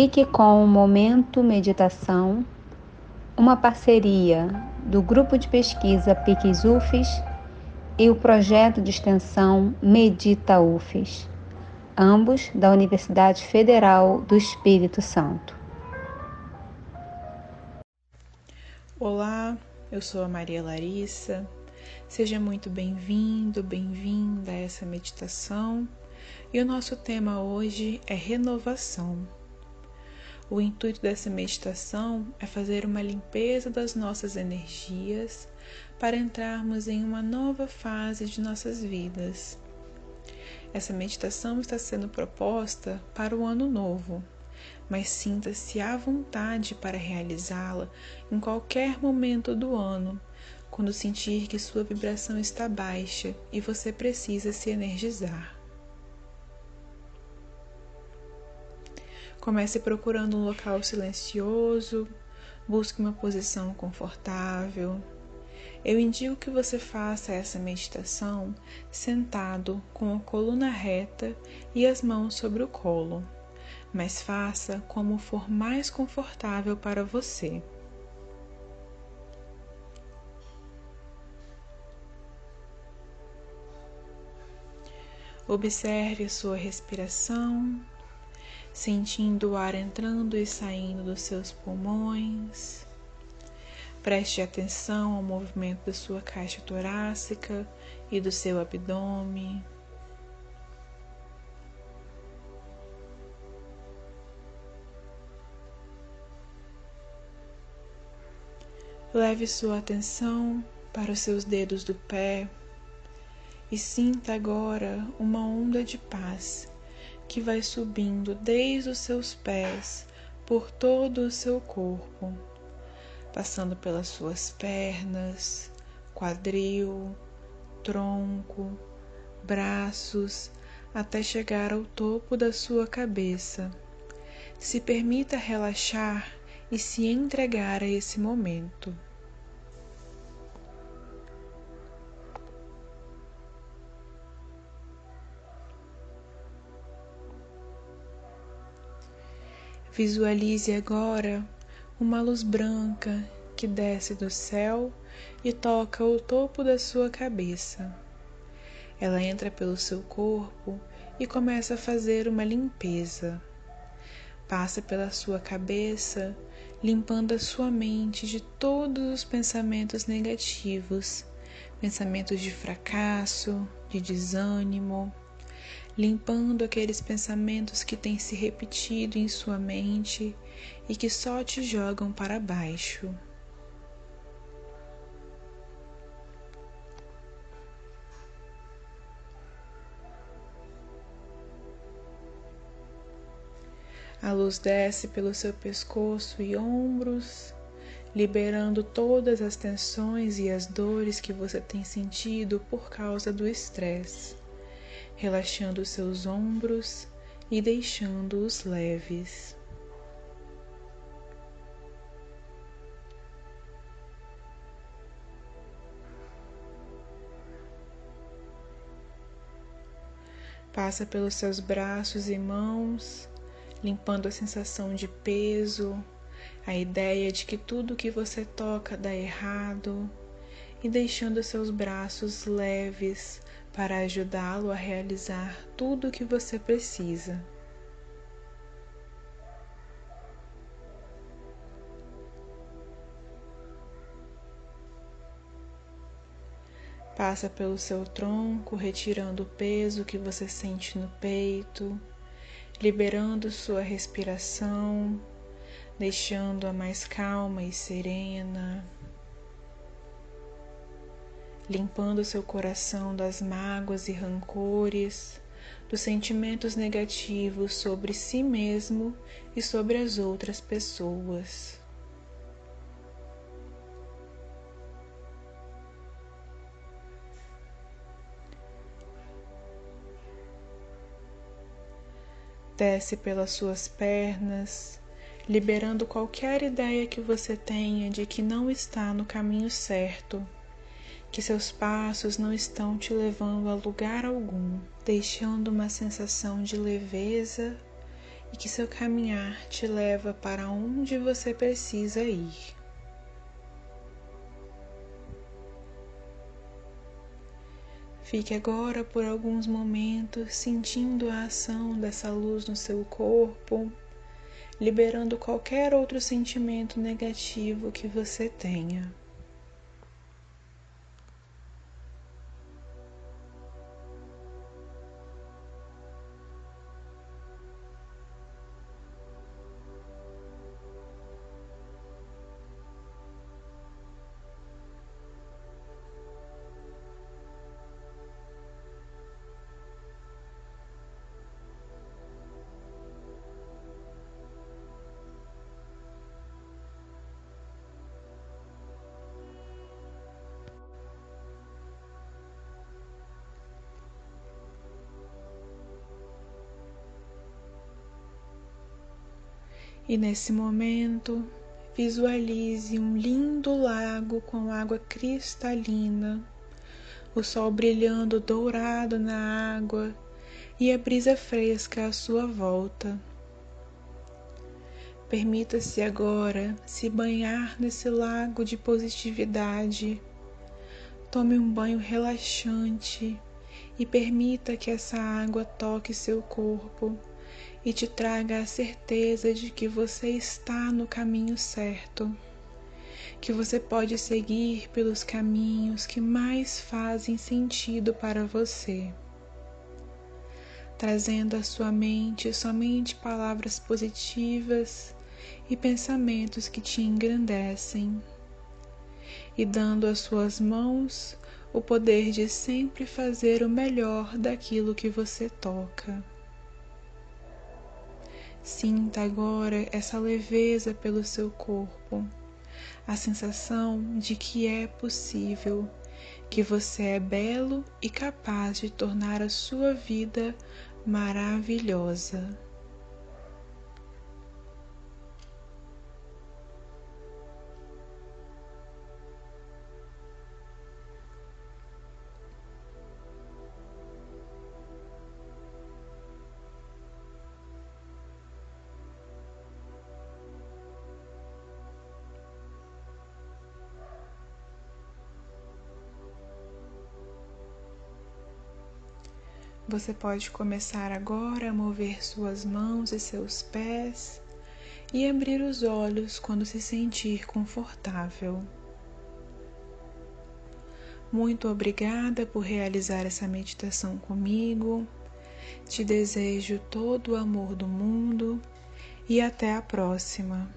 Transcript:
Fique com o Momento Meditação, uma parceria do Grupo de Pesquisa PICS UFES e o projeto de extensão Medita UFES, ambos da Universidade Federal do Espírito Santo. Olá, eu sou a Maria Larissa. Seja muito bem-vindo, bem-vinda a essa meditação. E o nosso tema hoje é renovação. O intuito dessa meditação é fazer uma limpeza das nossas energias para entrarmos em uma nova fase de nossas vidas. Essa meditação está sendo proposta para o ano novo, mas sinta-se à vontade para realizá-la em qualquer momento do ano, quando sentir que sua vibração está baixa e você precisa se energizar. Comece procurando um local silencioso, busque uma posição confortável. Eu indico que você faça essa meditação sentado com a coluna reta e as mãos sobre o colo, mas faça como for mais confortável para você. Observe a sua respiração sentindo o ar entrando e saindo dos seus pulmões. Preste atenção ao movimento da sua caixa torácica e do seu abdômen. Leve sua atenção para os seus dedos do pé e sinta agora uma onda de paz que vai subindo desde os seus pés por todo o seu corpo, passando pelas suas pernas, quadril, tronco, braços, até chegar ao topo da sua cabeça. Se permita relaxar e se entregar a esse momento. Visualize agora uma luz branca que desce do céu e toca o topo da sua cabeça. Ela entra pelo seu corpo e começa a fazer uma limpeza. Passa pela sua cabeça, limpando a sua mente de todos os pensamentos negativos, pensamentos de fracasso, de desânimo, limpando aqueles pensamentos que têm se repetido em sua mente e que só te jogam para baixo. A luz desce pelo seu pescoço e ombros, liberando todas as tensões e as dores que você tem sentido por causa do estresse relaxando seus ombros e deixando-os leves. Passa pelos seus braços e mãos, limpando a sensação de peso, a ideia de que tudo que você toca dá errado, e deixando seus braços leves, para ajudá-lo a realizar tudo o que você precisa. Passa pelo seu tronco, retirando o peso que você sente no peito, liberando sua respiração, deixando-a mais calma e serena limpando seu coração das mágoas e rancores, dos sentimentos negativos sobre si mesmo e sobre as outras pessoas. Desce pelas suas pernas, liberando qualquer ideia que você tenha de que não está no caminho certo que seus passos não estão te levando a lugar algum, deixando uma sensação de leveza e que seu caminhar te leva para onde você precisa ir. Fique agora por alguns momentos sentindo a ação dessa luz no seu corpo, liberando qualquer outro sentimento negativo que você tenha. E nesse momento, visualize um lindo lago com água cristalina, o sol brilhando dourado na água e a brisa fresca à sua volta. Permita-se agora se banhar nesse lago de positividade. Tome um banho relaxante e permita que essa água toque seu corpo e te traga a certeza de que você está no caminho certo, que você pode seguir pelos caminhos que mais fazem sentido para você, trazendo à sua mente somente palavras positivas e pensamentos que te engrandecem, e dando às suas mãos o poder de sempre fazer o melhor daquilo que você toca. Sinta agora essa leveza pelo seu corpo, a sensação de que é possível, que você é belo e capaz de tornar a sua vida maravilhosa. Você pode começar agora a mover suas mãos e seus pés e abrir os olhos quando se sentir confortável. Muito obrigada por realizar essa meditação comigo. Te desejo todo o amor do mundo e até a próxima.